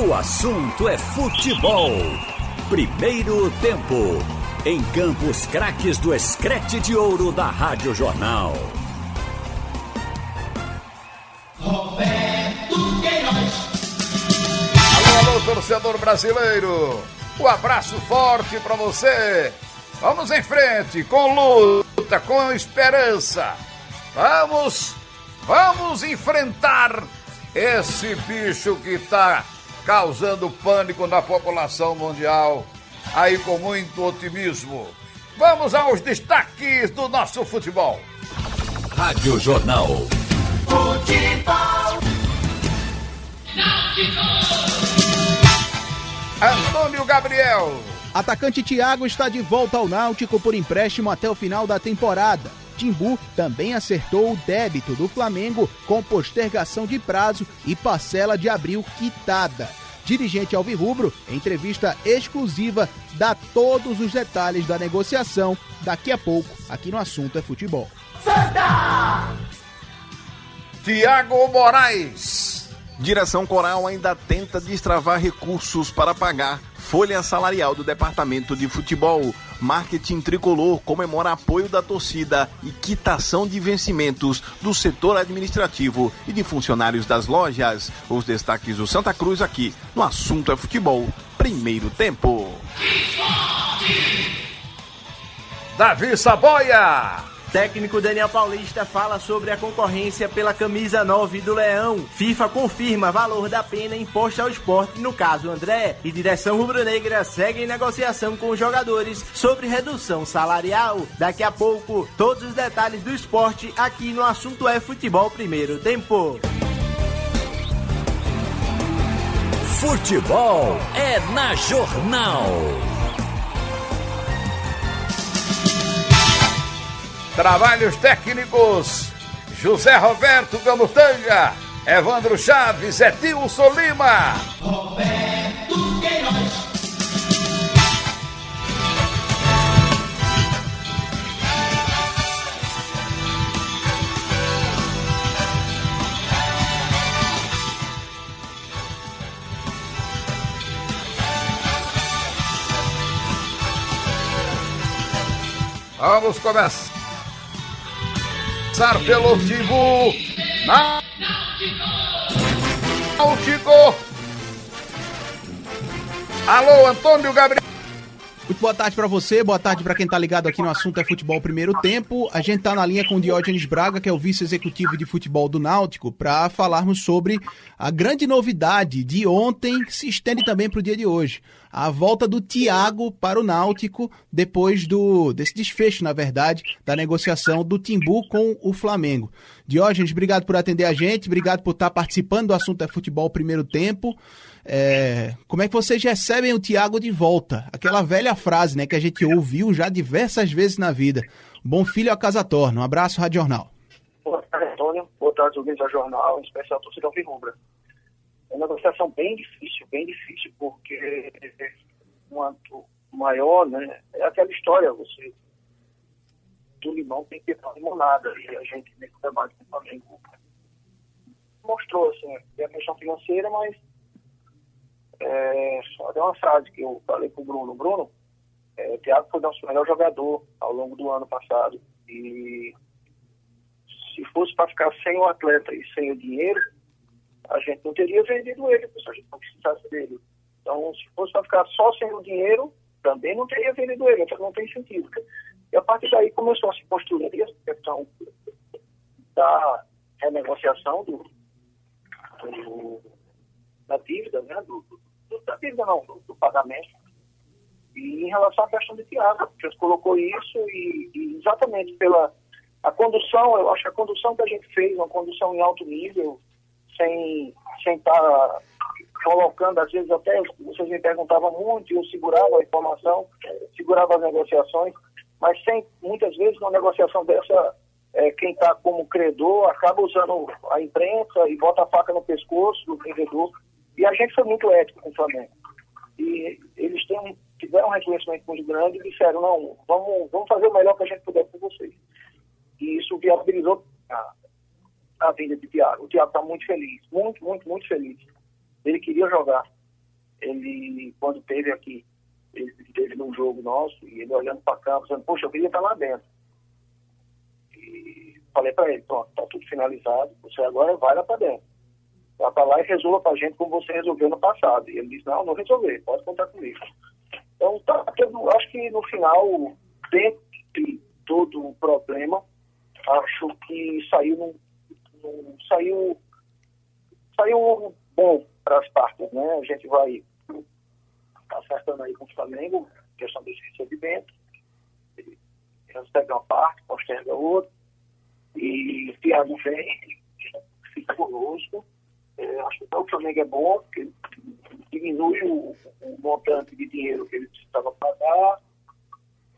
O assunto é futebol. Primeiro tempo. Em Campos Craques do Escrete de Ouro da Rádio Jornal. Roberto Queiroz. Alô, alô, torcedor brasileiro. Um abraço forte para você. Vamos em frente, com luta, com esperança. Vamos, vamos enfrentar esse bicho que está causando pânico na população mundial. Aí com muito otimismo. Vamos aos destaques do nosso futebol. Rádio Jornal. Futebol. Antônio Gabriel. Atacante Thiago está de volta ao Náutico por empréstimo até o final da temporada. Timbu também acertou o débito do Flamengo com postergação de prazo e parcela de abril quitada. Dirigente Alvirrubro, entrevista exclusiva, dá todos os detalhes da negociação daqui a pouco, aqui no Assunto é Futebol. Santa! Tiago Moraes. Direção Coral ainda tenta destravar recursos para pagar folha salarial do Departamento de Futebol. Marketing Tricolor comemora apoio da torcida e quitação de vencimentos do setor administrativo e de funcionários das lojas. Os destaques do Santa Cruz aqui no Assunto é Futebol. Primeiro tempo. Davi Saboia. Técnico Daniel Paulista fala sobre a concorrência pela camisa 9 do Leão. FIFA confirma valor da pena imposta ao esporte, no caso André. E direção rubro-negra segue em negociação com os jogadores sobre redução salarial. Daqui a pouco, todos os detalhes do esporte aqui no Assunto é Futebol Primeiro Tempo. Futebol é na Jornal. Trabalhos técnicos: José Roberto Gamutanga, Evandro Chaves, Etilson Lima. Roberto Queiroz. Vamos começar pelo Timbu. Náutico. Alô, Antônio Gabriel. Muito boa tarde para você, boa tarde para quem tá ligado aqui no assunto é futebol primeiro tempo. A gente tá na linha com o Diógenes Braga, que é o vice-executivo de futebol do Náutico, para falarmos sobre a grande novidade de ontem, que se estende também para o dia de hoje. A volta do Thiago para o Náutico depois do desse desfecho, na verdade, da negociação do Timbu com o Flamengo. Diógenes, obrigado por atender a gente, obrigado por estar participando do assunto é futebol primeiro tempo. É, como é que vocês recebem o Thiago de volta? Aquela velha frase, né, que a gente ouviu já diversas vezes na vida. Bom filho a casa torna. Um abraço, Rádio Jornal. Boa tarde, Antônio. Boa tarde, ouvintes da Jornal, em especial torcida Alvirrubra. É uma negociação bem difícil, bem difícil, porque quanto maior, né, é aquela história, você do limão tem que ter limonada, e a gente nesse debate com o Flamengo mostrou, assim, a questão financeira, mas é, só tem uma frase que eu falei pro Bruno. Bruno, é, o Thiago foi nosso melhor jogador ao longo do ano passado. E se fosse para ficar sem o atleta e sem o dinheiro, a gente não teria vendido ele, se a gente não precisasse dele. Então, se fosse para ficar só sem o dinheiro, também não teria vendido ele, então não tem sentido. E a partir daí começou a se construir essa questão da renegociação do, do, da dívida, né? Do, da dívida não, do, do pagamento. E em relação à questão de Tiago, a gente colocou isso e, e exatamente pela a condução, eu acho que a condução que a gente fez, uma condução em alto nível, sem sem estar colocando, às vezes até vocês me perguntavam muito e eu segurava a informação, segurava as negociações, mas sem, muitas vezes, uma negociação dessa, é, quem está como credor acaba usando a imprensa e bota a faca no pescoço do vendedor. E a gente foi muito ético com o Flamengo. E eles têm, tiveram um reconhecimento muito grande e disseram, não, vamos, vamos fazer o melhor que a gente puder por vocês. E isso viabilizou a, a vinda de Thiago. O Thiago está muito feliz, muito, muito, muito feliz. Ele queria jogar. ele, quando teve aqui, ele esteve num jogo nosso, e ele olhando para cá, dizendo, poxa, eu queria estar lá dentro. E falei para ele, pronto, está tudo finalizado, você agora vai lá para dentro. Vá para lá e resolva para a gente como você resolveu no passado. E ele disse, não, não resolver, pode contar comigo. Então, tá, tudo, acho que no final, dentro de todo o problema, acho que saiu, num, num, saiu, saiu bom para as partes, né? A gente vai acertando aí com o Flamengo, questão desse recebimento, eles pegam uma parte, posterga outra, e o Thiago vem, fica conosco. É, acho que o Flamengo é bom, porque diminui o, o montante de dinheiro que ele precisava pagar,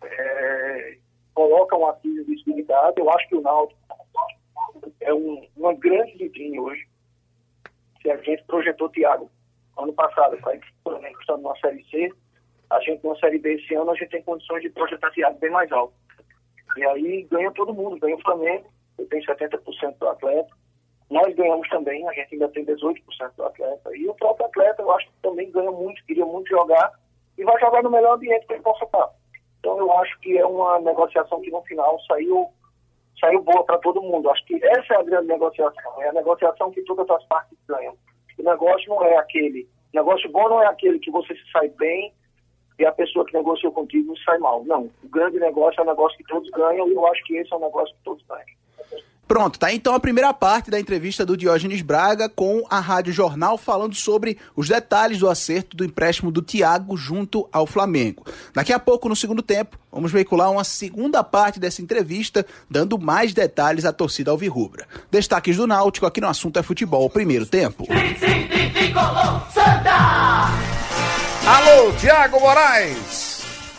é, coloca uma crise de visibilidade. Eu acho que o Náutico é um, uma grande vitrine hoje. Se a gente projetou Thiago ano passado, para o Flamengo estando numa Série C, a gente numa Série B esse ano, a gente tem condições de projetar Thiago bem mais alto. E aí ganha todo mundo, ganha o Flamengo, eu tenho 70% do atleta. Nós ganhamos também, a gente ainda tem 18% do atleta. E o próprio atleta, eu acho que também ganha muito, queria muito jogar e vai jogar no melhor ambiente que ele possa estar. Então eu acho que é uma negociação que no final saiu, saiu boa para todo mundo. Acho que essa é a grande negociação, é a negociação que todas as partes ganham. O negócio não é aquele, o negócio bom não é aquele que você se sai bem e a pessoa que negociou contigo sai mal. Não, o grande negócio é um negócio que todos ganham e eu acho que esse é um negócio que todos ganham. Pronto, tá então a primeira parte da entrevista do Diógenes Braga com a Rádio Jornal falando sobre os detalhes do acerto do empréstimo do Thiago junto ao Flamengo. Daqui a pouco, no segundo tempo, vamos veicular uma segunda parte dessa entrevista, dando mais detalhes à torcida alvirrubra. Destaques do Náutico aqui no assunto é futebol, primeiro tempo. Alô, Thiago Moraes!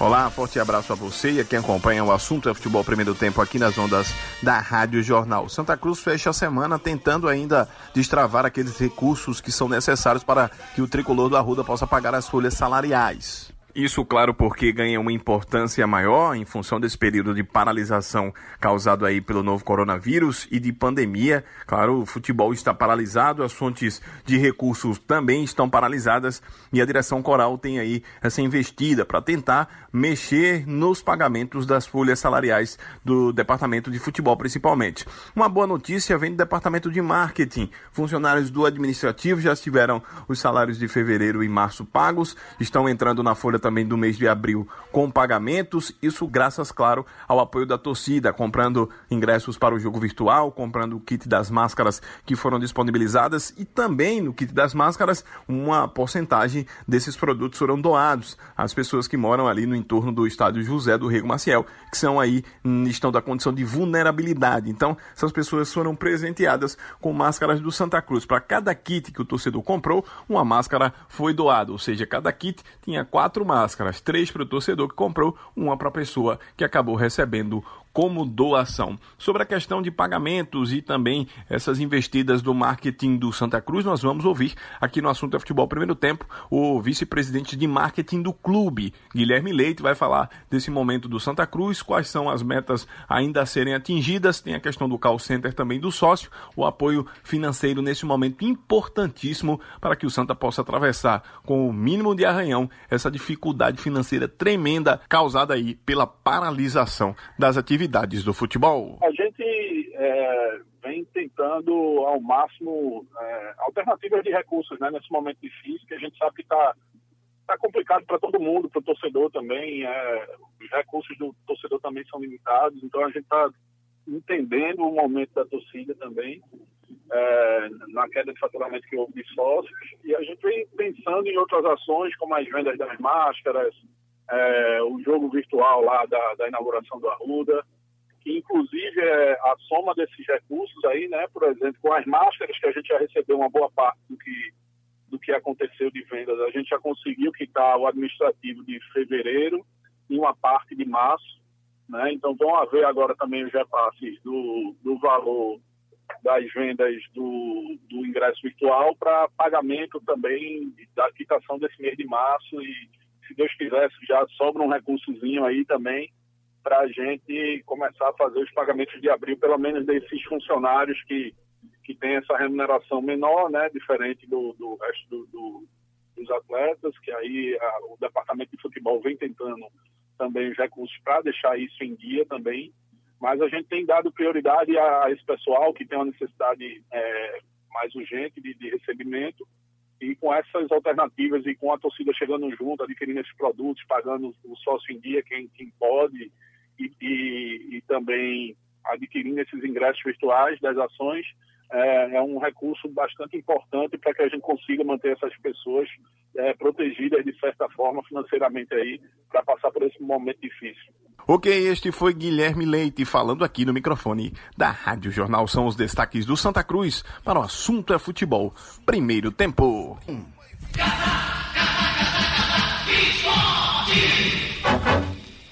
Olá, forte abraço a você e a quem acompanha o assunto é futebol primeiro tempo aqui nas ondas da Rádio Jornal. Santa Cruz fecha a semana tentando ainda destravar aqueles recursos que são necessários para que o tricolor do Arruda possa pagar as folhas salariais. Isso, claro, porque ganha uma importância maior em função desse período de paralisação causado aí pelo novo coronavírus e de pandemia. Claro, o futebol está paralisado, as fontes de recursos também estão paralisadas e a direção coral tem aí essa investida para tentar mexer nos pagamentos das folhas salariais do departamento de futebol, principalmente. Uma boa notícia vem do departamento de marketing. Funcionários do administrativo já tiveram os salários de fevereiro e março pagos, estão entrando na folha também do mês de abril com pagamentos, isso graças, claro, ao apoio da torcida, comprando ingressos para o jogo virtual, comprando o kit das máscaras que foram disponibilizadas e também no kit das máscaras uma porcentagem desses produtos foram doados às pessoas que moram ali no entorno do estádio José do Rego Maciel, que são aí, hum, estão da condição de vulnerabilidade. Então, essas pessoas foram presenteadas com máscaras do Santa Cruz. Para cada kit que o torcedor comprou, uma máscara foi doada, ou seja, cada kit tinha quatro máscaras, três para o torcedor que comprou, uma para a pessoa que acabou recebendo como doação. Sobre a questão de pagamentos e também essas investidas do marketing do Santa Cruz, nós vamos ouvir aqui no assunto é futebol primeiro tempo o vice-presidente de marketing do clube, Guilherme Leite, vai falar desse momento do Santa Cruz, quais são as metas ainda a serem atingidas, tem a questão do call center também do sócio, o apoio financeiro nesse momento importantíssimo para que o Santa possa atravessar com o mínimo de arranhão essa dificuldade financeira tremenda causada aí pela paralisação das atividades atividades do futebol? A gente é, vem tentando ao máximo é, alternativas de recursos né, nesse momento difícil, que a gente sabe que está tá complicado para todo mundo, para o torcedor também. É, os recursos do torcedor também são limitados, então a gente está entendendo o momento da torcida também. É, na queda de faturamento que houve de sócios, e a gente vem pensando em outras ações, como as vendas das máscaras, é, o jogo virtual lá da, da inauguração do Arruda, que inclusive é a soma desses recursos aí, né, por exemplo, com as máscaras que a gente já recebeu uma boa parte do que do que aconteceu de vendas, a gente já conseguiu quitar o administrativo de fevereiro e uma parte de março, né? Então vão haver agora também os repasses do, do valor das vendas do, do ingresso virtual para pagamento também da quitação desse mês de março e se Deus quiser, já sobra um recursozinho aí também para a gente começar a fazer os pagamentos de abril, pelo menos desses funcionários que, que têm essa remuneração menor, né, diferente do, do resto do, do, dos atletas, que aí a, o departamento de futebol vem tentando também os recursos para deixar isso em dia também. Mas a gente tem dado prioridade a, a esse pessoal que tem uma necessidade é, mais urgente de, de recebimento e com essas alternativas e com a torcida chegando junto, adquirindo esses produtos, pagando o sócio em dia, quem, quem pode, e, e, e também adquirindo esses ingressos virtuais das ações, é, é um recurso bastante importante para que a gente consiga manter essas pessoas é, protegidas de certa forma financeiramente aí para passar por esse momento difícil. Ok, este foi Guilherme Leite falando aqui no microfone da Rádio Jornal. São os destaques do Santa Cruz para o assunto é futebol. Primeiro tempo.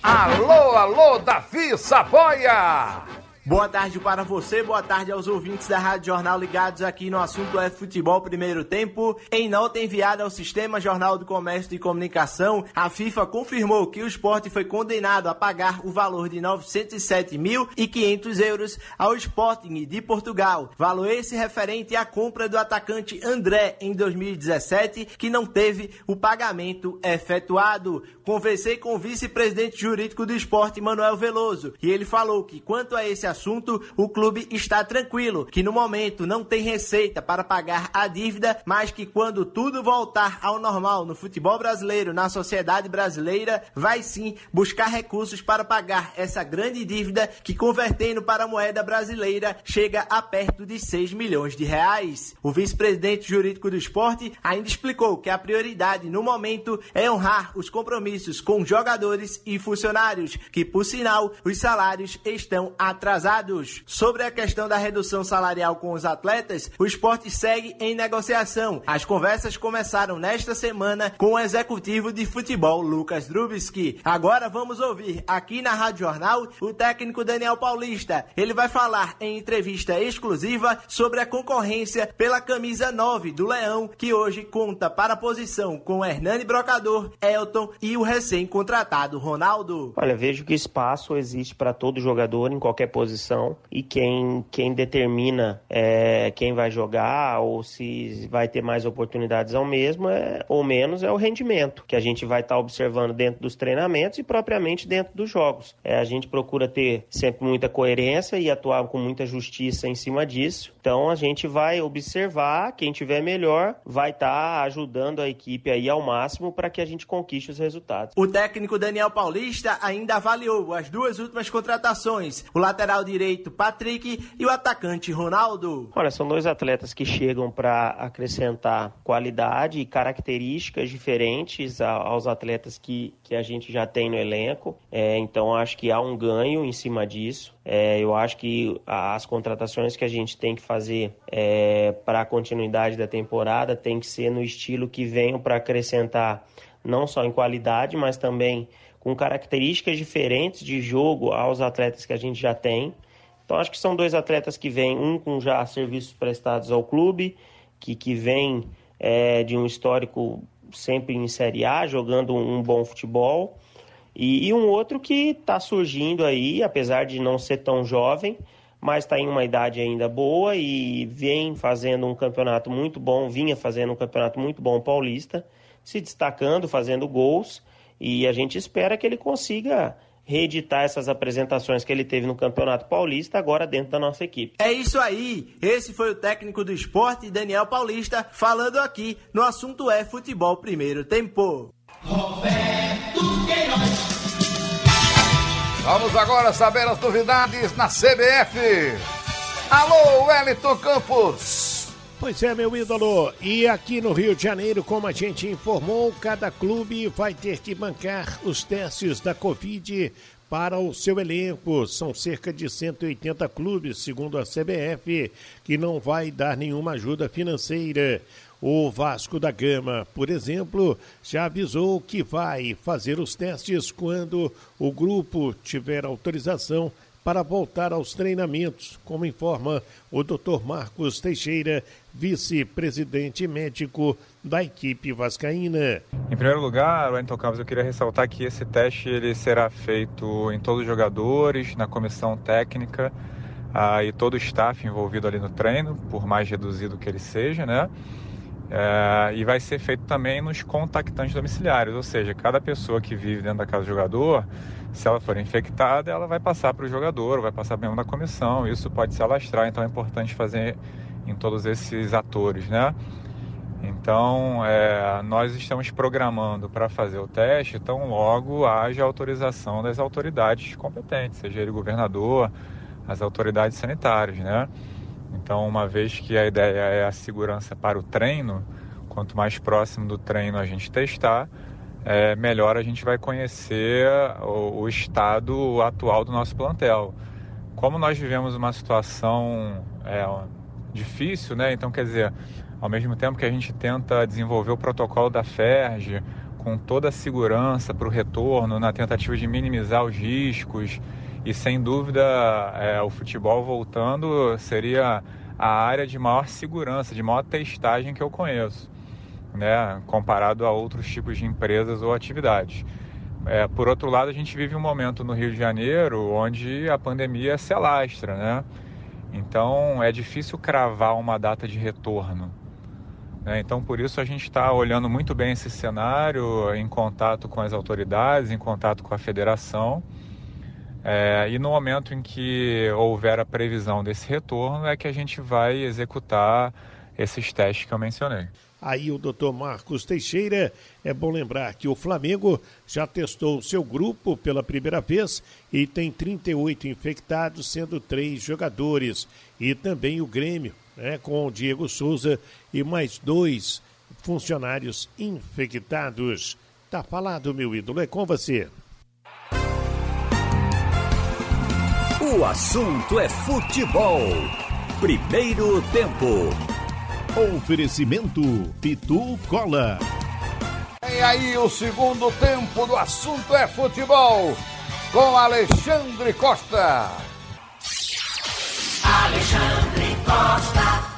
Alô, alô, Davi Saboia! Boa tarde para você, boa tarde aos ouvintes da Rádio Jornal ligados aqui no assunto é futebol primeiro tempo. Em nota enviada ao Sistema Jornal do Comércio e Comunicação, a FIFA confirmou que o esporte foi condenado a pagar o valor de 907.500 euros ao Sporting de Portugal. Valor esse referente à compra do atacante André em 2017, que não teve o pagamento efetuado. Conversei com o vice-presidente jurídico do esporte, Manuel Veloso, e ele falou que quanto a esse assunto, assunto, o clube está tranquilo, que no momento não tem receita para pagar a dívida, mas que quando tudo voltar ao normal no futebol brasileiro, na sociedade brasileira, vai sim buscar recursos para pagar essa grande dívida que convertendo para a moeda brasileira chega a perto de 6 milhões de reais. O vice-presidente jurídico do esporte ainda explicou que a prioridade no momento é honrar os compromissos com jogadores e funcionários, que por sinal os salários estão atrasados Sobre a questão da redução salarial com os atletas, o esporte segue em negociação. As conversas começaram nesta semana com o executivo de futebol, Lucas Drubski. Agora vamos ouvir aqui na Rádio Jornal o técnico Daniel Paulista. Ele vai falar em entrevista exclusiva sobre a concorrência pela camisa 9 do Leão, que hoje conta para a posição com Hernani Brocador, Elton e o recém-contratado Ronaldo. Olha, vejo que espaço existe para todo jogador em qualquer posição posição e quem, quem determina é, quem vai jogar ou se vai ter mais oportunidades ao mesmo é, ou menos é o rendimento que a gente vai estar tá observando dentro dos treinamentos e propriamente dentro dos jogos. É, a gente procura ter sempre muita coerência e atuar com muita justiça em cima disso. Então a gente vai observar quem tiver melhor vai estar tá ajudando a equipe aí ao máximo para que a gente conquiste os resultados. O técnico Daniel Paulista ainda avaliou as duas últimas contratações. O lateral direito Patrick e o atacante Ronaldo. Olha, são dois atletas que chegam para acrescentar qualidade e características diferentes aos atletas que, que a gente já tem no elenco. É, então acho que há um ganho em cima disso. É, eu acho que as contratações que a gente tem que fazer é, para a continuidade da temporada tem que ser no estilo que venham para acrescentar não só em qualidade, mas também com características diferentes de jogo aos atletas que a gente já tem. Então acho que são dois atletas que vêm, um com já serviços prestados ao clube, que, que vem é, de um histórico sempre em Série A, jogando um bom futebol, e, e um outro que está surgindo aí, apesar de não ser tão jovem, mas está em uma idade ainda boa e vem fazendo um campeonato muito bom, vinha fazendo um campeonato muito bom paulista, se destacando, fazendo gols e a gente espera que ele consiga reeditar essas apresentações que ele teve no Campeonato Paulista agora dentro da nossa equipe. É isso aí. Esse foi o técnico do esporte, Daniel Paulista, falando aqui no assunto é futebol primeiro tempo. Roberto Queiroz. Vamos agora saber as novidades na CBF. Alô, Wellington Campos. Pois é, meu ídolo. E aqui no Rio de Janeiro, como a gente informou, cada clube vai ter que bancar os testes da Covid para o seu elenco. São cerca de 180 clubes, segundo a CBF, que não vai dar nenhuma ajuda financeira. O Vasco da Gama, por exemplo, já avisou que vai fazer os testes quando o grupo tiver autorização para voltar aos treinamentos, como informa o Dr. Marcos Teixeira, vice-presidente médico da equipe vascaína. Em primeiro lugar, Wellington Campos, eu queria ressaltar que esse teste ele será feito em todos os jogadores, na comissão técnica ah, e todo o staff envolvido ali no treino, por mais reduzido que ele seja, né? É, e vai ser feito também nos contactantes domiciliários, ou seja, cada pessoa que vive dentro da casa do jogador, se ela for infectada, ela vai passar para o jogador, vai passar mesmo da comissão, isso pode se alastrar, então é importante fazer em todos esses atores, né? Então, é, nós estamos programando para fazer o teste, então logo haja autorização das autoridades competentes, seja ele governador, as autoridades sanitárias, né? Então, uma vez que a ideia é a segurança para o treino, quanto mais próximo do treino a gente testar, é, melhor a gente vai conhecer o, o, estado atual do nosso plantel. Como nós vivemos uma situação é, difícil, né? Então, quer dizer, ao mesmo tempo que a gente tenta desenvolver o protocolo da FERJ com toda a segurança para o retorno, na tentativa de minimizar os riscos, e sem dúvida é, o futebol voltando seria a área de maior segurança, de maior testagem que eu conheço, né, comparado a outros tipos de empresas ou atividades. É, por outro lado, a gente vive um momento no Rio de Janeiro onde a pandemia se alastra, né? Então é difícil cravar uma data de retorno. Né? Então, por isso, a gente está olhando muito bem esse cenário, em contato com as autoridades, em contato com a federação. É, e no momento em que houver a previsão desse retorno, é que a gente vai executar esses testes que eu mencionei. Aí o doutor Marcos Teixeira, é bom lembrar que o Flamengo já testou seu grupo pela primeira vez e tem 38 infectados, sendo três jogadores. E também o Grêmio, né, com o Diego Souza e mais dois funcionários infectados. Tá falado, meu ídolo, é com você. O assunto é futebol. Primeiro tempo. Oferecimento Pitu Cola. E aí o segundo tempo do assunto é futebol com Alexandre Costa. Alexandre Costa.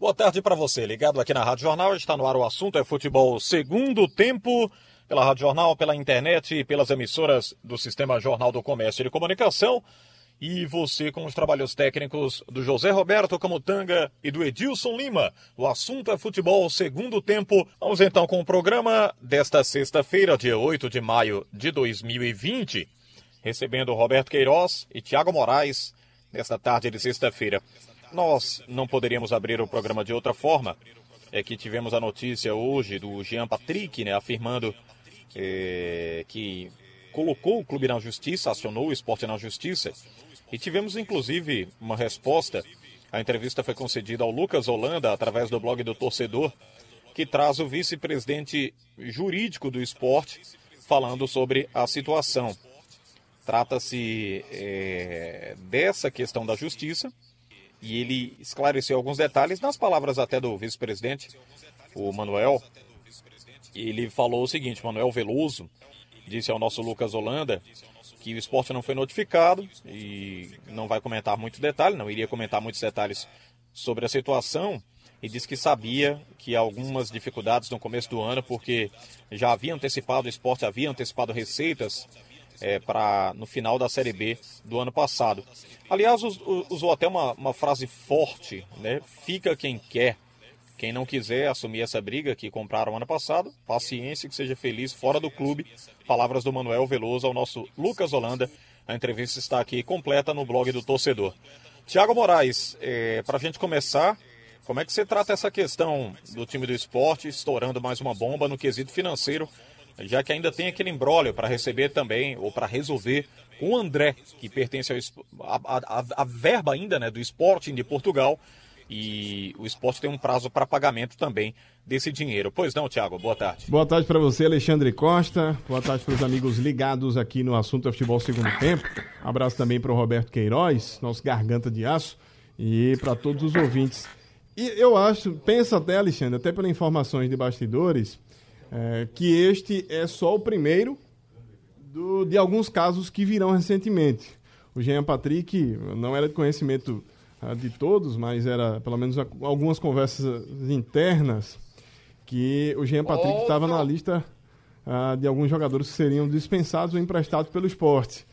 Boa tarde para você, ligado aqui na Rádio Jornal. Está no ar o assunto é futebol segundo tempo pela Rádio Jornal, pela internet e pelas emissoras do Sistema Jornal do Comércio e de Comunicação e você com os trabalhos técnicos do José Roberto Camutanga e do Edilson Lima. O assunto é futebol segundo tempo. Vamos então com o programa desta sexta-feira, dia 8 de maio de 2020, recebendo Roberto Queiroz e Tiago Moraes nesta tarde de sexta-feira. Nós não poderíamos abrir o programa de outra forma. É que tivemos a notícia hoje do Jean Patrick, né, afirmando é, que colocou o clube na justiça, acionou o esporte na justiça e tivemos inclusive uma resposta. A entrevista foi concedida ao Lucas Holanda através do blog do torcedor, que traz o vice-presidente jurídico do esporte falando sobre a situação. Trata-se é, dessa questão da justiça e ele esclareceu alguns detalhes nas palavras até do vice-presidente, o Manuel. Ele falou o seguinte: Manuel Veloso disse ao nosso Lucas Holanda que o esporte não foi notificado e não vai comentar muitos detalhes, não iria comentar muitos detalhes sobre a situação e disse que sabia que algumas dificuldades no começo do ano, porque já havia antecipado o esporte, havia antecipado receitas é, para no final da Série B do ano passado. Aliás, usou até uma, uma frase forte, né? Fica quem quer. Quem não quiser assumir essa briga que compraram ano passado, paciência, que seja feliz fora do clube. Palavras do Manuel Veloso ao nosso Lucas Holanda. A entrevista está aqui completa no blog do torcedor. Tiago Moraes, é, para a gente começar, como é que você trata essa questão do time do esporte estourando mais uma bomba no quesito financeiro, já que ainda tem aquele embrólio para receber também, ou para resolver com o André, que pertence a verba ainda né, do Sporting de Portugal, e o esporte tem um prazo para pagamento também desse dinheiro. Pois não, Tiago, boa tarde. Boa tarde para você, Alexandre Costa. Boa tarde para os amigos ligados aqui no assunto do futebol segundo tempo. abraço também para o Roberto Queiroz, nosso garganta de aço, e para todos os ouvintes. E eu acho, pensa até, Alexandre, até pelas informações de bastidores, é, que este é só o primeiro do, de alguns casos que virão recentemente. O Jean Patrick não era de conhecimento de todos, mas era pelo menos algumas conversas internas que o Jean Patrick estava na lista uh, de alguns jogadores que seriam dispensados ou emprestados pelo esporte.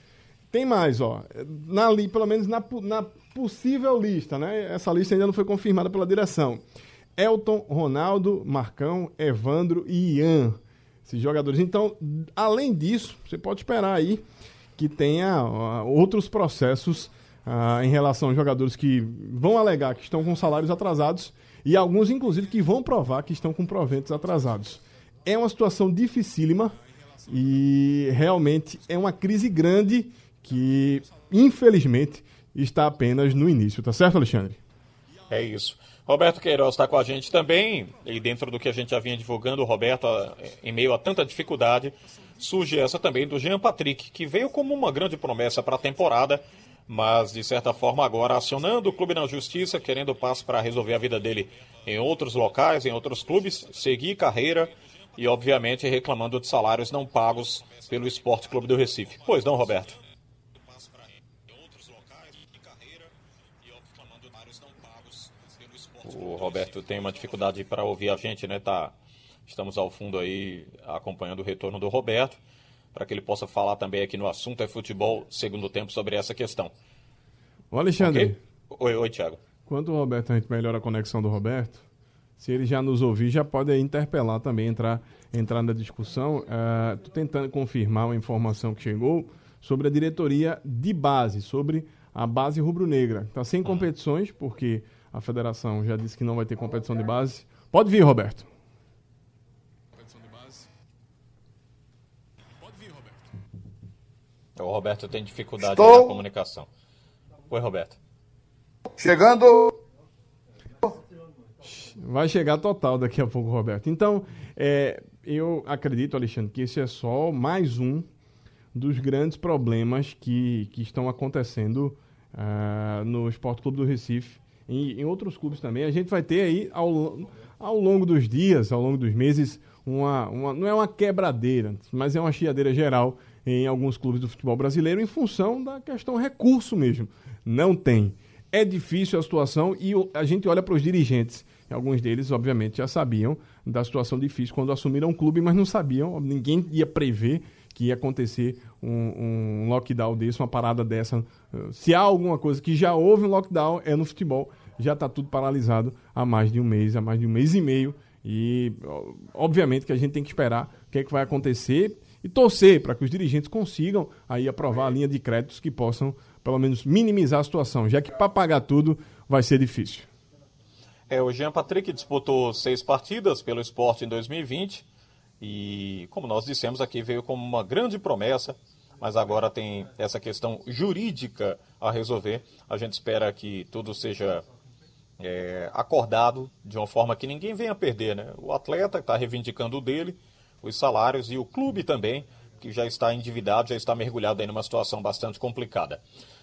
Tem mais, ó. Na, pelo menos na, na possível lista, né? Essa lista ainda não foi confirmada pela direção. Elton, Ronaldo, Marcão, Evandro e Ian. Esses jogadores. Então, além disso, você pode esperar aí que tenha uh, outros processos uh, em relação a jogadores que vão alegar que estão com salários atrasados e alguns, inclusive, que vão provar que estão com proventos atrasados. É uma situação dificílima e realmente é uma crise grande que, infelizmente, está apenas no início. Tá certo, Alexandre? É isso. Roberto Queiroz está com a gente também, e dentro do que a gente já vinha divulgando, Roberto, em meio a tanta dificuldade, surge essa também do Jean Patrick, que veio como uma grande promessa para a temporada, mas de certa forma agora acionando o clube na justiça, querendo passo para resolver a vida dele em outros locais, em outros clubes, seguir carreira e obviamente reclamando de salários não pagos pelo Esporte Clube do Recife. Pois não, Roberto? O Roberto tem uma dificuldade para ouvir a gente, né? Tá, estamos ao fundo aí acompanhando o retorno do Roberto, para que ele possa falar também aqui no assunto é futebol, segundo tempo, sobre essa questão. Ô Alexandre. Okay? Oi, oi, Thiago. Quando o Roberto, a gente melhora a conexão do Roberto, se ele já nos ouvir, já pode interpelar também, entrar, entrar na discussão. Estou uh, tentando confirmar uma informação que chegou sobre a diretoria de base, sobre a base rubro-negra. Está sem competições, porque a federação já disse que não vai ter competição de base. Pode vir, Roberto. Competição de base. Pode vir, Roberto. O Roberto tem dificuldade Estou... na comunicação. Oi, Roberto. Chegando. Vai chegar total daqui a pouco, Roberto. Então, é, eu acredito, Alexandre, que esse é só mais um dos grandes problemas que, que estão acontecendo uh, no Esporte Clube do Recife em, em, outros clubes também. A gente vai ter aí, ao, ao longo dos dias, ao longo dos meses, uma, uma, não é uma quebradeira, mas é uma chiadeira geral em alguns clubes do futebol brasileiro em função da questão recurso mesmo. Não tem. É difícil a situação e a gente olha para os dirigentes. Alguns deles, obviamente, já sabiam da situação difícil quando assumiram o clube, mas não sabiam, ninguém ia prever que ia acontecer um, um lockdown desse, uma parada dessa. Se há alguma coisa que já houve um lockdown, é no futebol já está tudo paralisado há mais de um mês, há mais de um mês e meio. E, obviamente, que a gente tem que esperar o que, é que vai acontecer e torcer para que os dirigentes consigam aí aprovar a linha de créditos que possam, pelo menos, minimizar a situação, já que para pagar tudo vai ser difícil. É, o Jean Patrick disputou seis partidas pelo esporte em 2020 e, como nós dissemos aqui, veio como uma grande promessa, mas agora tem essa questão jurídica a resolver. A gente espera que tudo seja é, acordado de uma forma que ninguém venha perder, né? O atleta está reivindicando o dele, os salários e o clube também, que já está endividado, já está mergulhado em numa situação bastante complicada.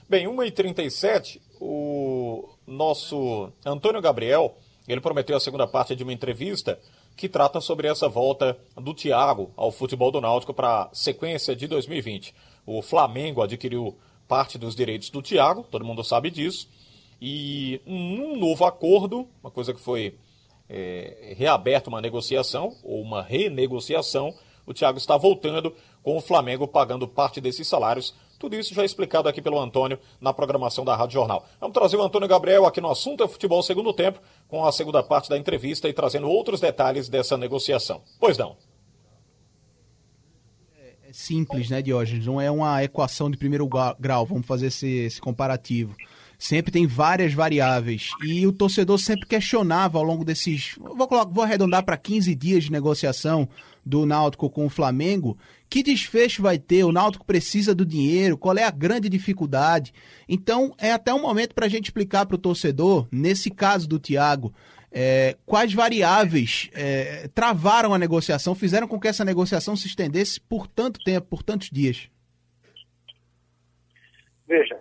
Bem, 1h37, o nosso Antônio Gabriel, ele prometeu a segunda parte de uma entrevista que trata sobre essa volta do Thiago ao futebol do Náutico para a sequência de 2020. O Flamengo adquiriu parte dos direitos do Thiago, todo mundo sabe disso, e um novo acordo, uma coisa que foi é, reaberta uma negociação, ou uma renegociação, o Thiago está voltando com o Flamengo pagando parte desses salários. Tudo isso já é explicado aqui pelo Antônio na programação da Rádio Jornal. Vamos trazer o Antônio Gabriel aqui no Assunto é Futebol Segundo Tempo, com a segunda parte da entrevista e trazendo outros detalhes dessa negociação. Pois não. É simples, né, Diógenes? Não é uma equação de primeiro grau, vamos fazer esse, esse comparativo sempre tem várias variáveis. E o torcedor sempre questionava ao longo desses. Vou, vou arredondar para 15 dias de negociação do Náutico com o Flamengo. Que desfecho vai ter? O Náutico precisa do dinheiro? Qual é a grande dificuldade? Então, é até um momento para a gente explicar para o torcedor, nesse caso do Thiago, é, quais variáveis é, travaram a negociação, fizeram com que essa negociação se estendesse por tanto tempo, por tantos dias? Veja,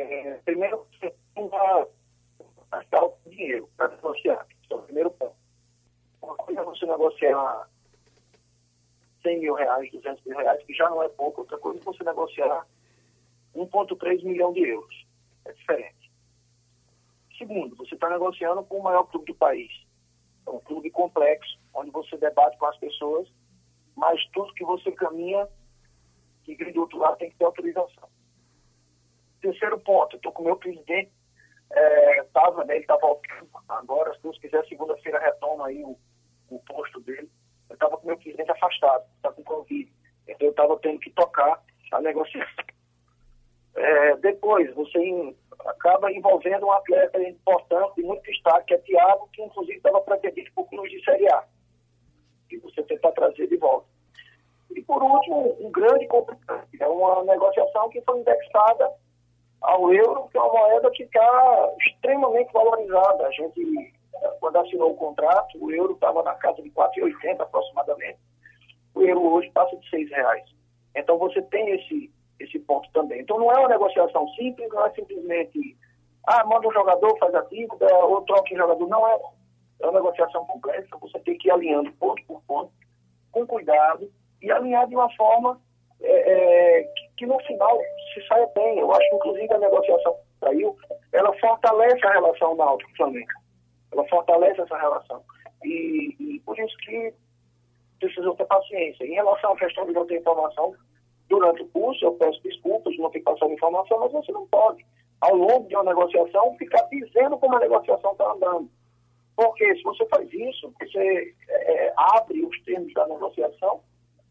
é, primeiro, você não vai gastar o dinheiro para negociar. Esse é o primeiro ponto. Uma coisa é você negociar 100 mil reais, 200 mil reais, que já não é pouco. Outra coisa é você negociar 1,3 milhão de euros. É diferente. Segundo, você está negociando com o maior clube do país. É um clube complexo, onde você debate com as pessoas, mas tudo que você caminha, que vem do outro lado, tem que ter autorização. Terceiro ponto, estou com o meu presidente Estava, né, ele está voltando agora, se Deus quiser, segunda-feira retoma aí o, o posto dele. Eu estava com meu presidente afastado, está com Covid. Então eu estava tendo que tocar a negociação. É, depois, você acaba envolvendo um atleta importante, de muito destaque, que é Thiago, que inclusive estava pretendido por clubes de Série A. Que você tentar trazer de volta. E por último, um grande complicante, é uma negociação que foi indexada ao euro, que é uma moeda que está extremamente valorizada. A gente, quando assinou o contrato, o euro estava na casa de 4,80 aproximadamente. O euro hoje passa de 6 reais. Então você tem esse, esse ponto também. Então não é uma negociação simples, não é simplesmente, ah, manda um jogador, faz a dívida, ou troca em jogador. Não é. É uma negociação complexa, você tem que ir alinhando ponto por ponto, com cuidado, e alinhar de uma forma é, é, que, que no final se saia bem. Eu acho que, inclusive, a negociação que saiu, ela fortalece a relação Náutico-Flamengo. Ela fortalece essa relação. E, e por isso que precisam ter paciência. Em relação à questão de não ter informação, durante o curso eu peço desculpas de não ter passado informação, mas você não pode, ao longo de uma negociação, ficar dizendo como a negociação está andando. Porque se você faz isso, você é, abre os termos da negociação,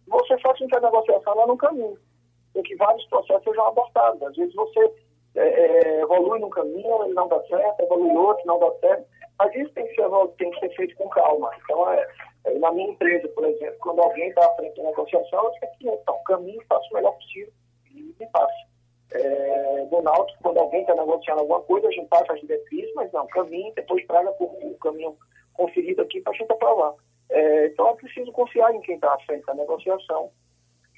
você faz com que a negociação lá no caminho. Tem que vários processos sejam abortados. Às vezes você é, é, evolui num caminho, ele não dá certo, evolui outro, não dá certo. Mas isso tem que ser, tem que ser feito com calma. Então, é, é, na minha empresa, por exemplo, quando alguém está à frente da negociação, eu digo aqui, então, caminho, faça o melhor possível e me passe. É, no quando alguém está negociando alguma coisa, a gente passa as diretrizes, mas não, caminho, depois traga por- o caminho conferido aqui para a gente aprovar. É, então é preciso confiar em quem está à frente da negociação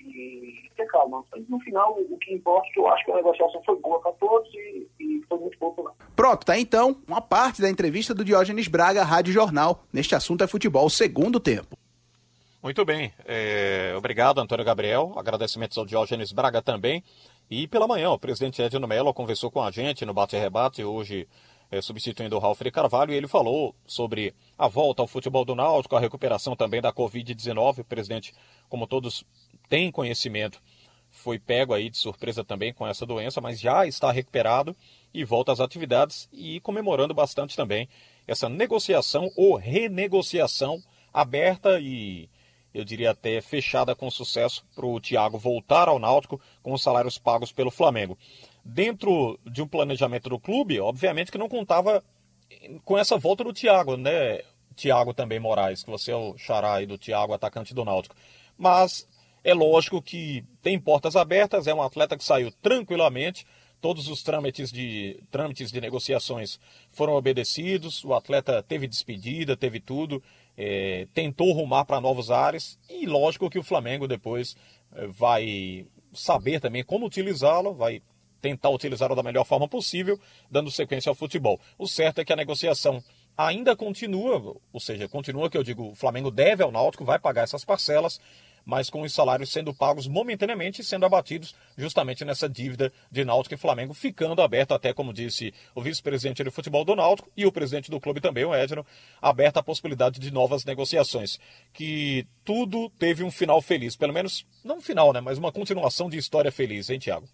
e ter calma. Mas, no final, o que importa é que eu acho que a negociação foi boa para todos e, e foi muito boa para nós. Pronto, tá então uma parte da entrevista do Diógenes Braga Rádio Jornal. Neste assunto é futebol, segundo tempo. Muito bem. É, obrigado, Antônio Gabriel. Agradecimentos ao Diógenes Braga também. E pela manhã, o presidente Edno Mello conversou com a gente no Bate e Rebate, hoje é, substituindo o Ralf Carvalho, e ele falou sobre a volta ao futebol do Náutico, a recuperação também da Covid-19. O presidente, como todos têm conhecimento, foi pego aí de surpresa também com essa doença, mas já está recuperado e volta às atividades e comemorando bastante também essa negociação ou renegociação aberta e eu diria até fechada com sucesso para o Thiago voltar ao Náutico com os salários pagos pelo Flamengo. Dentro de um planejamento do clube, obviamente que não contava com essa volta do Thiago, né? Thiago também Moraes, que você é o xará aí do Thiago, atacante do Náutico. Mas é lógico que tem portas abertas, é um atleta que saiu tranquilamente, todos os trâmites de, trâmites de negociações foram obedecidos, o atleta teve despedida, teve tudo, é, tentou rumar para novos ares. E lógico que o Flamengo depois é, vai saber também como utilizá-lo, vai tentar utilizá-lo da melhor forma possível, dando sequência ao futebol. O certo é que a negociação ainda continua, ou seja, continua que eu digo, o Flamengo deve ao Náutico, vai pagar essas parcelas, mas com os salários sendo pagos momentaneamente e sendo abatidos justamente nessa dívida de Náutico e Flamengo, ficando aberto até, como disse o vice-presidente de futebol do Náutico e o presidente do clube também, o Edno, aberta a possibilidade de novas negociações. Que tudo teve um final feliz, pelo menos, não um final, né, mas uma continuação de história feliz, hein, Tiago?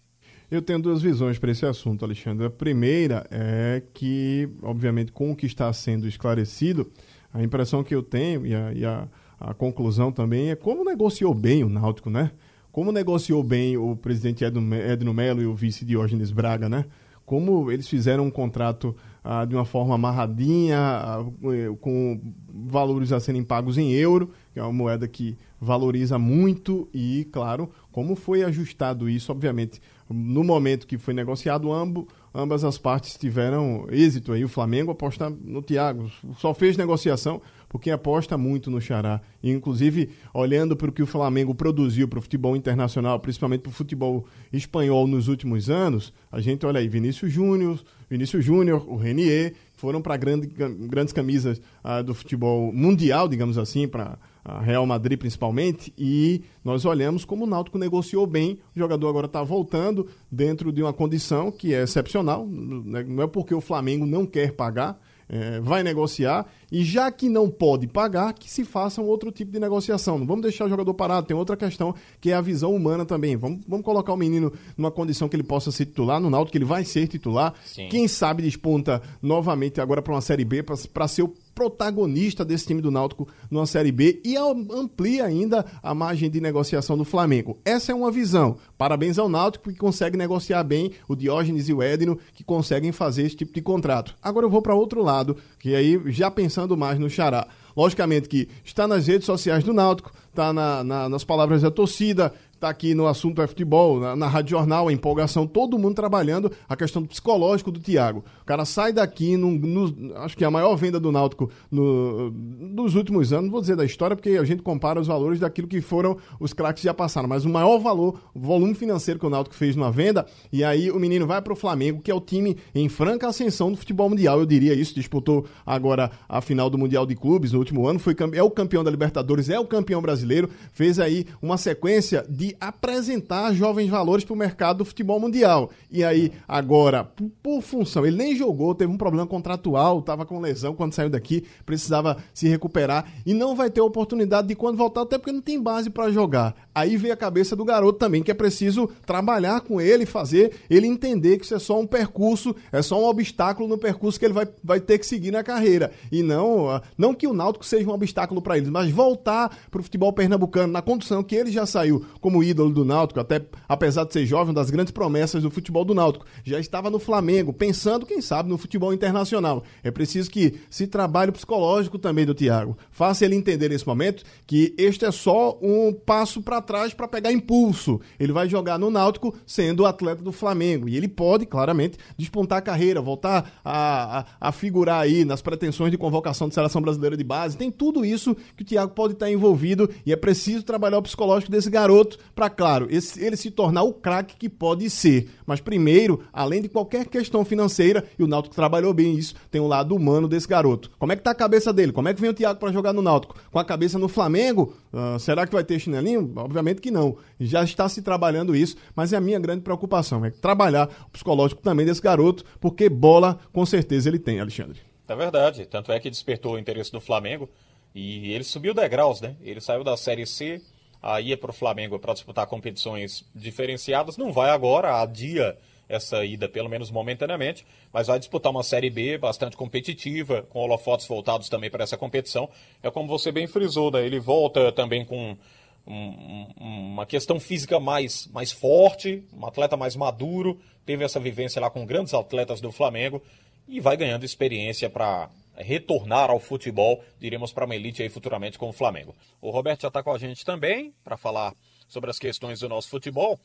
Eu tenho duas visões para esse assunto, Alexandre. A primeira é que, obviamente, com o que está sendo esclarecido, a impressão que eu tenho e a, e a, a conclusão também é como negociou bem o Náutico, né? Como negociou bem o presidente Edno, Melo e o vice Diógenes Braga, né? Como eles fizeram um contrato ah, de uma forma amarradinha, ah, com valores a serem pagos em euro, que é uma moeda que valoriza muito, e, claro, como foi ajustado isso, obviamente, no momento que foi negociado, ambos, ambas as partes tiveram êxito aí. O Flamengo aposta no Thiago, só fez negociação porque aposta muito no Xará. E, inclusive, olhando para o que o Flamengo produziu para o futebol internacional, principalmente para o futebol espanhol nos últimos anos, a gente olha aí, Vinícius Júnior, Vinícius Júnior, o Renier, foram para grande, grandes camisas ah, do futebol mundial, digamos assim, para a Real Madrid principalmente, e nós olhamos como o Náutico negociou bem, o jogador agora está voltando dentro de uma condição que é excepcional, não é porque o Flamengo não quer pagar, é, vai negociar e já que não pode pagar, que se faça um outro tipo de negociação. Não vamos deixar o jogador parado. Tem outra questão que é a visão humana também. Vamos, vamos colocar o menino numa condição que ele possa ser titular no Náutico, que ele vai ser titular. Sim. Quem sabe desponta novamente agora para uma Série B, para ser o protagonista desse time do Náutico numa Série B e am- amplia ainda a margem de negociação do Flamengo. Essa é uma visão. Parabéns ao Náutico que consegue negociar bem o Diógenes e o Edno que conseguem fazer esse tipo de contrato. Agora eu vou para outro lado, que aí já pensando mais no Xará. Logicamente que está nas redes sociais do Náutico, está na- na- nas palavras da torcida, está aqui no assunto é futebol, na, na Rádio Jornal, a empolgação, todo mundo trabalhando a questão do psicológico do Thiago. O cara sai daqui, num- no- acho que é a maior venda do Náutico no, nos últimos anos, não vou dizer da história, porque a gente compara os valores daquilo que foram os craques que já passaram, mas o maior valor, o volume financeiro que o Náutico fez numa venda, e aí o menino vai para o Flamengo, que é o time em franca ascensão do futebol mundial, eu diria isso, disputou agora a final do Mundial de Clubes no último ano, foi, é o campeão da Libertadores, é o campeão brasileiro, fez aí uma sequência apresentar jovens valores para o mercado do futebol mundial. E aí, agora, por, por função, ele nem jogou, teve um problema contratual, estava com lesão quando saiu daqui, precisava se recuperar e não vai ter oportunidade de quando voltar, até porque não tem base para jogar. Aí vem a cabeça do garoto também, que é preciso trabalhar com ele, fazer ele entender que isso é só um percurso, é só um obstáculo no percurso que ele vai, vai ter que seguir na carreira. E não, ah, não que o Náutico seja um obstáculo para eles, mas voltar para o futebol pernambucano na condição que ele já saiu como ídolo do Náutico, até apesar de ser jovem, uma das grandes promessas do futebol do Náutico. Já estava no Flamengo, pensando, quem sabe, no futebol internacional. É preciso que se trabalhe psicológico também do Thiago. Faça ele entender nesse momento que este é só um passo para trás para pegar impulso. Ele vai jogar no Náutico sendo o atleta do Flamengo. E ele pode, claramente, despontar a carreira, voltar a, a, a figurar aí nas pretensões de convocação de seleção brasileira de base. Tem tudo isso que o Thiago pode estar envolvido e é preciso trabalhar o psicológico desse garoto para, claro, esse- ele se tornar o craque que pode ser. Mas primeiro, além de qualquer questão financeira, e o Náutico trabalhou bem isso, tem um lado humano desse garoto. Como é que tá a cabeça dele? Como é que vem o Thiago para jogar no Náutico? Com a cabeça no Flamengo? Ah, será que vai ter chinelinho? Obviamente que não. Já está se trabalhando isso, mas é a minha grande preocupação, é trabalhar o psicológico também desse garoto, porque bola com certeza ele tem, Alexandre. É verdade. Tanto é que despertou o interesse do Flamengo e ele subiu degraus, né? Ele saiu da Série C, aí ia para o Flamengo para disputar competições diferenciadas. Não vai agora, adia essa ida, pelo menos momentaneamente, mas vai disputar uma Série B bastante competitiva, com holofotes voltados também para essa competição. É como você bem frisou, né? Ele volta também com um- um- uma questão física mais, mais forte, um atleta mais maduro, teve essa vivência lá com grandes atletas do Flamengo e vai ganhando experiência para retornar ao futebol, diremos para uma elite aí futuramente com o Flamengo. O Roberto já está com a gente também para falar sobre as questões do nosso futebol.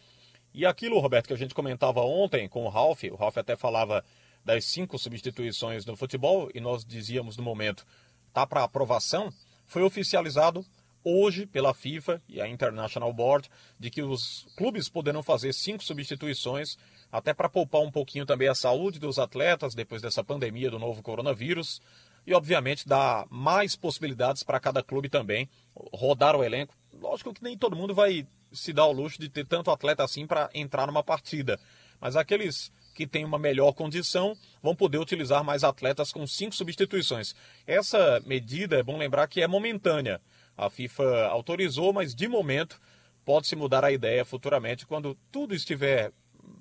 E aquilo, Roberto, que a gente comentava ontem com o Ralf, o Ralf até falava das cinco substituições no futebol e nós dizíamos no momento, tá para aprovação, foi oficializado hoje pela FIFA e a International Board de que os clubes poderão fazer cinco substituições até para poupar um pouquinho também a saúde dos atletas depois dessa pandemia do novo coronavírus e obviamente dar mais possibilidades para cada clube também rodar o elenco. Lógico que nem todo mundo vai se dar o luxo de ter tanto atleta assim para entrar numa partida, mas aqueles que têm uma melhor condição vão poder utilizar mais atletas com cinco substituições. Essa medida é bom lembrar que é momentânea. A FIFA autorizou, mas de momento pode-se mudar a ideia futuramente quando tudo estiver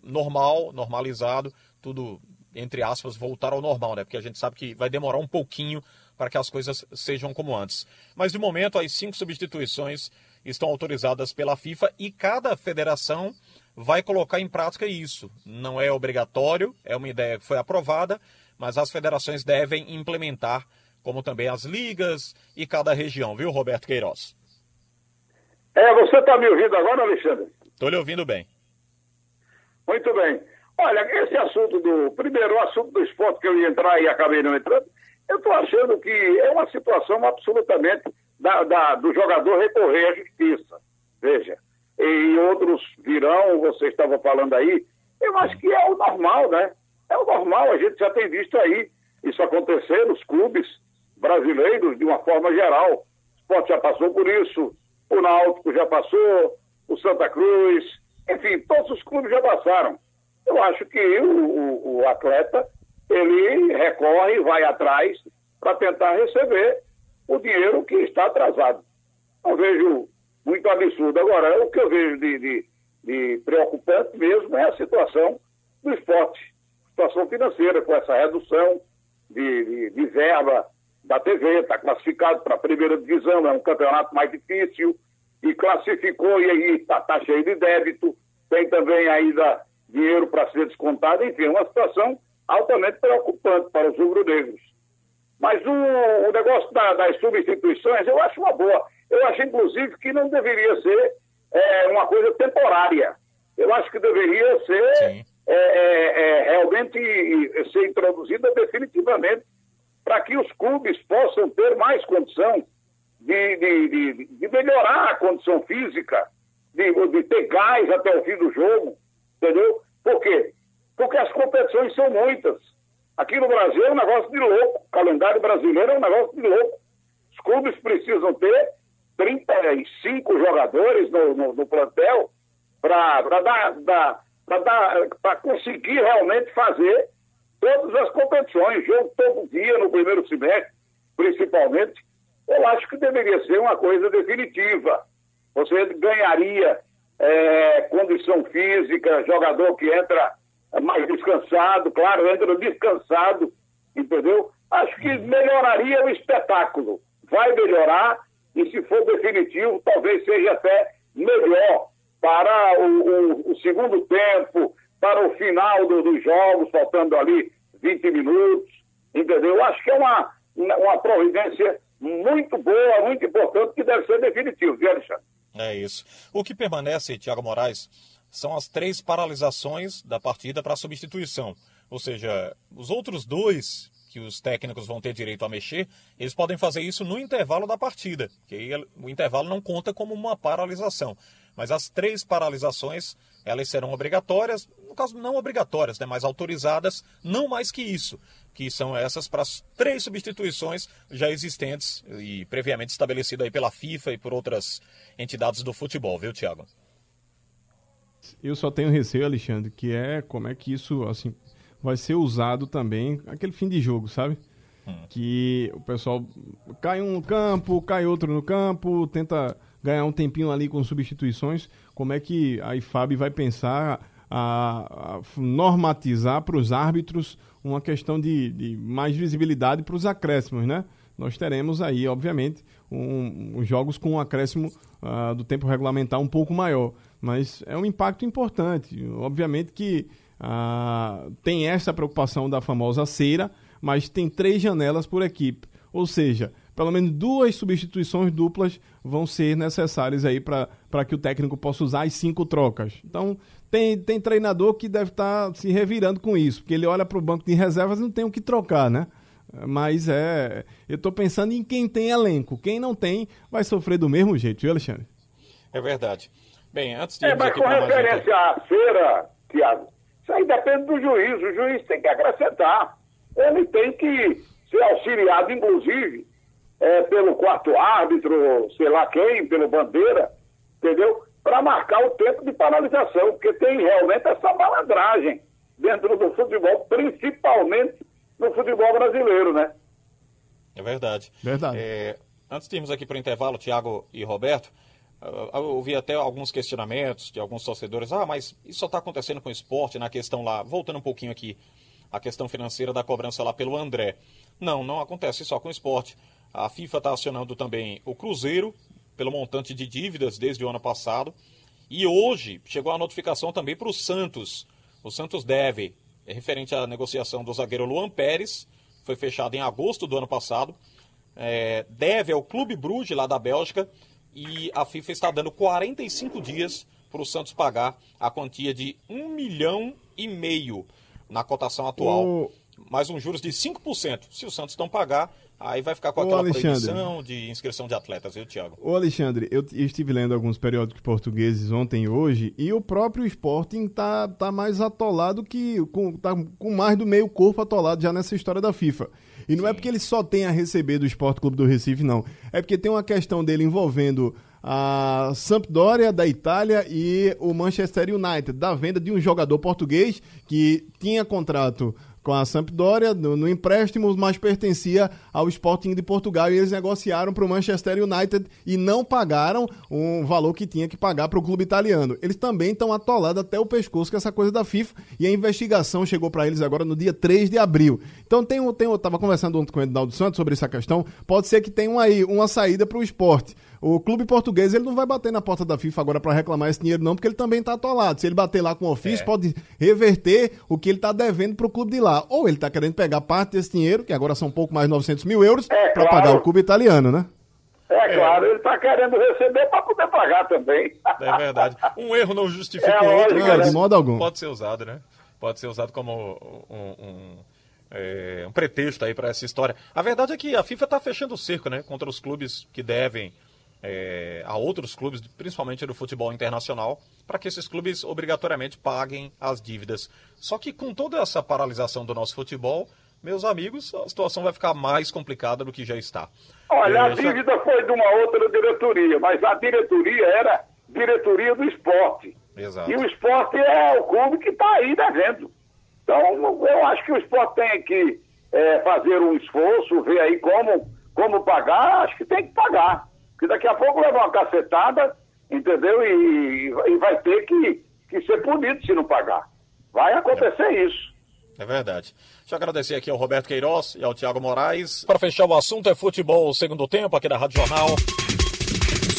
normal, normalizado, tudo entre aspas voltar ao normal, né? Porque a gente sabe que vai demorar um pouquinho para que as coisas sejam como antes. Mas de momento as cinco substituições estão autorizadas pela FIFA e cada federação vai colocar em prática isso. Não é obrigatório, é uma ideia que foi aprovada, mas as federações devem implementar, como também as ligas e cada região, viu, Roberto Queiroz? É, você está me ouvindo agora, Alexandre? Estou lhe ouvindo bem. Muito bem. Olha, esse assunto do. Primeiro, o assunto do esporte que eu ia entrar e acabei não entrando, eu estou achando que é uma situação absolutamente da, da- do jogador recorrer à justiça. Veja. E outros virão, você estava falando aí, eu acho que é o normal, né? É o normal, a gente já tem visto aí isso acontecer nos clubes brasileiros de uma forma geral. O esporte já passou por isso, o Náutico já passou, o Santa Cruz, enfim, todos os clubes já passaram. Eu acho que o, o- o atleta ele recorre, vai atrás para tentar receber o dinheiro que está atrasado. Não vejo muito absurdo. Agora, o que eu vejo de, de, de preocupante mesmo é a situação do esporte, situação financeira, com essa redução de, de, de verba da TV, está classificado para a primeira divisão, é um campeonato mais difícil, e classificou e aí está tá cheio de débito, tem também ainda dinheiro para ser descontado, enfim, uma situação altamente preocupante para os rubro-negros. Mas o, o negócio da, das substituições eu acho uma boa. Eu acho, inclusive, que não deveria ser é, uma coisa temporária. Eu acho que deveria ser é, é, é, realmente ser introduzida definitivamente para que os clubes possam ter mais condição de, de, de, de melhorar a condição física, de, de ter gás até o fim do jogo, entendeu? Por quê? Porque as competições são muitas. Aqui no Brasil é um negócio de louco. O calendário brasileiro é um negócio de louco. Os clubes precisam ter 35 jogadores no, no, no plantel para dar, dar, conseguir realmente fazer todas as competições, jogo todo dia no primeiro semestre, principalmente. Eu acho que deveria ser uma coisa definitiva. Você ganharia é, condição física, jogador que entra mais descansado, claro, entra descansado, entendeu? Acho que melhoraria o espetáculo. Vai melhorar e, se for definitivo, talvez seja até melhor para o, o, o segundo tempo, para o final do, dos jogos, faltando ali 20 minutos, entendeu? Acho que é uma, uma providência muito boa, muito importante, que deve ser definitiva, viu, Alexandre? É isso. O que permanece, Tiago Moraes, são as três paralisações da partida para substituição. Ou seja, os outros dois que os técnicos vão ter direito a mexer, eles podem fazer isso no intervalo da partida, que o intervalo não conta como uma paralisação. Mas as três paralisações, elas serão obrigatórias, no caso não obrigatórias, né, mas autorizadas, não mais que isso, que são essas para as três substituições já existentes e previamente estabelecidas aí pela FIFA e por outras entidades do futebol, viu, Tiago? Eu só tenho receio, Alexandre, que é como é que isso assim vai ser usado também aquele fim de jogo, sabe? Hum. Que o pessoal cai um no campo, cai outro no campo, tenta ganhar um tempinho ali com substituições. Como é que a IFAB vai pensar a, a normatizar para os árbitros uma questão de, de mais visibilidade para os acréscimos, né? Nós teremos aí, obviamente, um, um jogos com um acréscimo uh, do tempo regulamentar um pouco maior mas é um impacto importante. Obviamente que ah, tem essa preocupação da famosa cera, mas tem três janelas por equipe. Ou seja, pelo menos duas substituições duplas vão ser necessárias aí para que o técnico possa usar as cinco trocas. Então, tem, tem treinador que deve estar tá se revirando com isso, porque ele olha para o banco de reservas e não tem o que trocar, né? Mas é. Eu estou pensando em quem tem elenco. Quem não tem vai sofrer do mesmo jeito, viu, Alexandre? É verdade. Bem, antes de É, mas com referência à feira, Tiago, isso aí depende do juiz. O juiz tem que acrescentar. Ele tem que ser auxiliado, inclusive, é, pelo quarto árbitro, sei lá quem, pelo bandeira, entendeu? Para marcar o tempo de paralisação, porque tem realmente essa malandragem dentro do futebol, principalmente no futebol brasileiro, né? É verdade. Verdade. É, antes de irmos aqui para o intervalo, Tiago e Roberto, eu ouvi até alguns questionamentos de alguns torcedores. Ah, mas isso só está acontecendo com o esporte na questão lá. Voltando um pouquinho aqui, a questão financeira da cobrança lá pelo André. Não, não acontece só com o esporte. A FIFA está acionando também o Cruzeiro pelo montante de dívidas desde o ano passado. E hoje chegou a notificação também para o Santos. O Santos deve, referente à negociação do zagueiro Luan Pérez, foi fechado em agosto do ano passado. É, deve ao Clube Bruges, lá da Bélgica, e a FIFA está dando 45 dias para o Santos pagar a quantia de um milhão e meio na cotação atual. O... Mais um juros de 5%. Se o Santos não pagar, aí vai ficar com aquela proibição de inscrição de atletas, viu, Tiago? Ô, Alexandre, eu estive lendo alguns periódicos portugueses ontem e hoje, e o próprio Sporting tá, tá mais atolado que. Com, tá com mais do meio corpo atolado já nessa história da FIFA. E não é Sim. é porque ele só tem a receber do Esporte Clube do Recife, não. É porque tem uma questão dele envolvendo a Sampdoria da Itália e o Manchester United, da venda de um jogador português que tinha contrato com a Sampdoria no, no empréstimo, mas pertencia ao Sporting de Portugal e eles negociaram para o Manchester United e não pagaram um valor que tinha que pagar para o clube italiano. Eles também estão atolados até o pescoço com essa coisa da FIFA e a investigação chegou para eles agora no dia 3 de abril. Então tem, tem eu estava conversando ontem com o Edinaldo Santos sobre essa questão, pode ser que tenha aí uma saída para o esporte. O clube português ele não vai bater na porta da FIFA agora para reclamar esse dinheiro, não, porque ele também está atolado. Se ele bater lá com o ofício, é. pode reverter o que ele está devendo para o clube de lá. Ou ele está querendo pegar parte desse dinheiro, que agora são um pouco mais de 900 mil euros, é, para claro. pagar o clube italiano, né? É, claro, ele está querendo receber para poder pagar também. É verdade. Um erro não justifica é, o outro. Não, de modo algum. Pode ser usado, né? Pode ser usado como um, um, é, um pretexto aí para essa história. A verdade é que a FIFA está fechando o cerco, né? Contra os clubes que devem é, a outros clubes, principalmente do futebol internacional, para que esses clubes obrigatoriamente paguem as dívidas. Só que com toda essa paralisação do nosso futebol, meus amigos, a situação vai ficar mais complicada do que já está. Olha, é, a dívida já... foi de uma outra diretoria, mas a diretoria era diretoria do esporte. Exato. E o esporte é o clube que está aí devendo. Então, eu acho que o esporte tem que é, fazer um esforço, ver aí como, como pagar, acho que tem que pagar que daqui a pouco leva uma cacetada, entendeu? E, e vai ter que, que ser punido se não pagar. Vai acontecer é. isso. É verdade. Deixa eu agradecer aqui ao Roberto Queiroz e ao Tiago Moraes. Para fechar o assunto é futebol segundo tempo aqui da Rádio Jornal.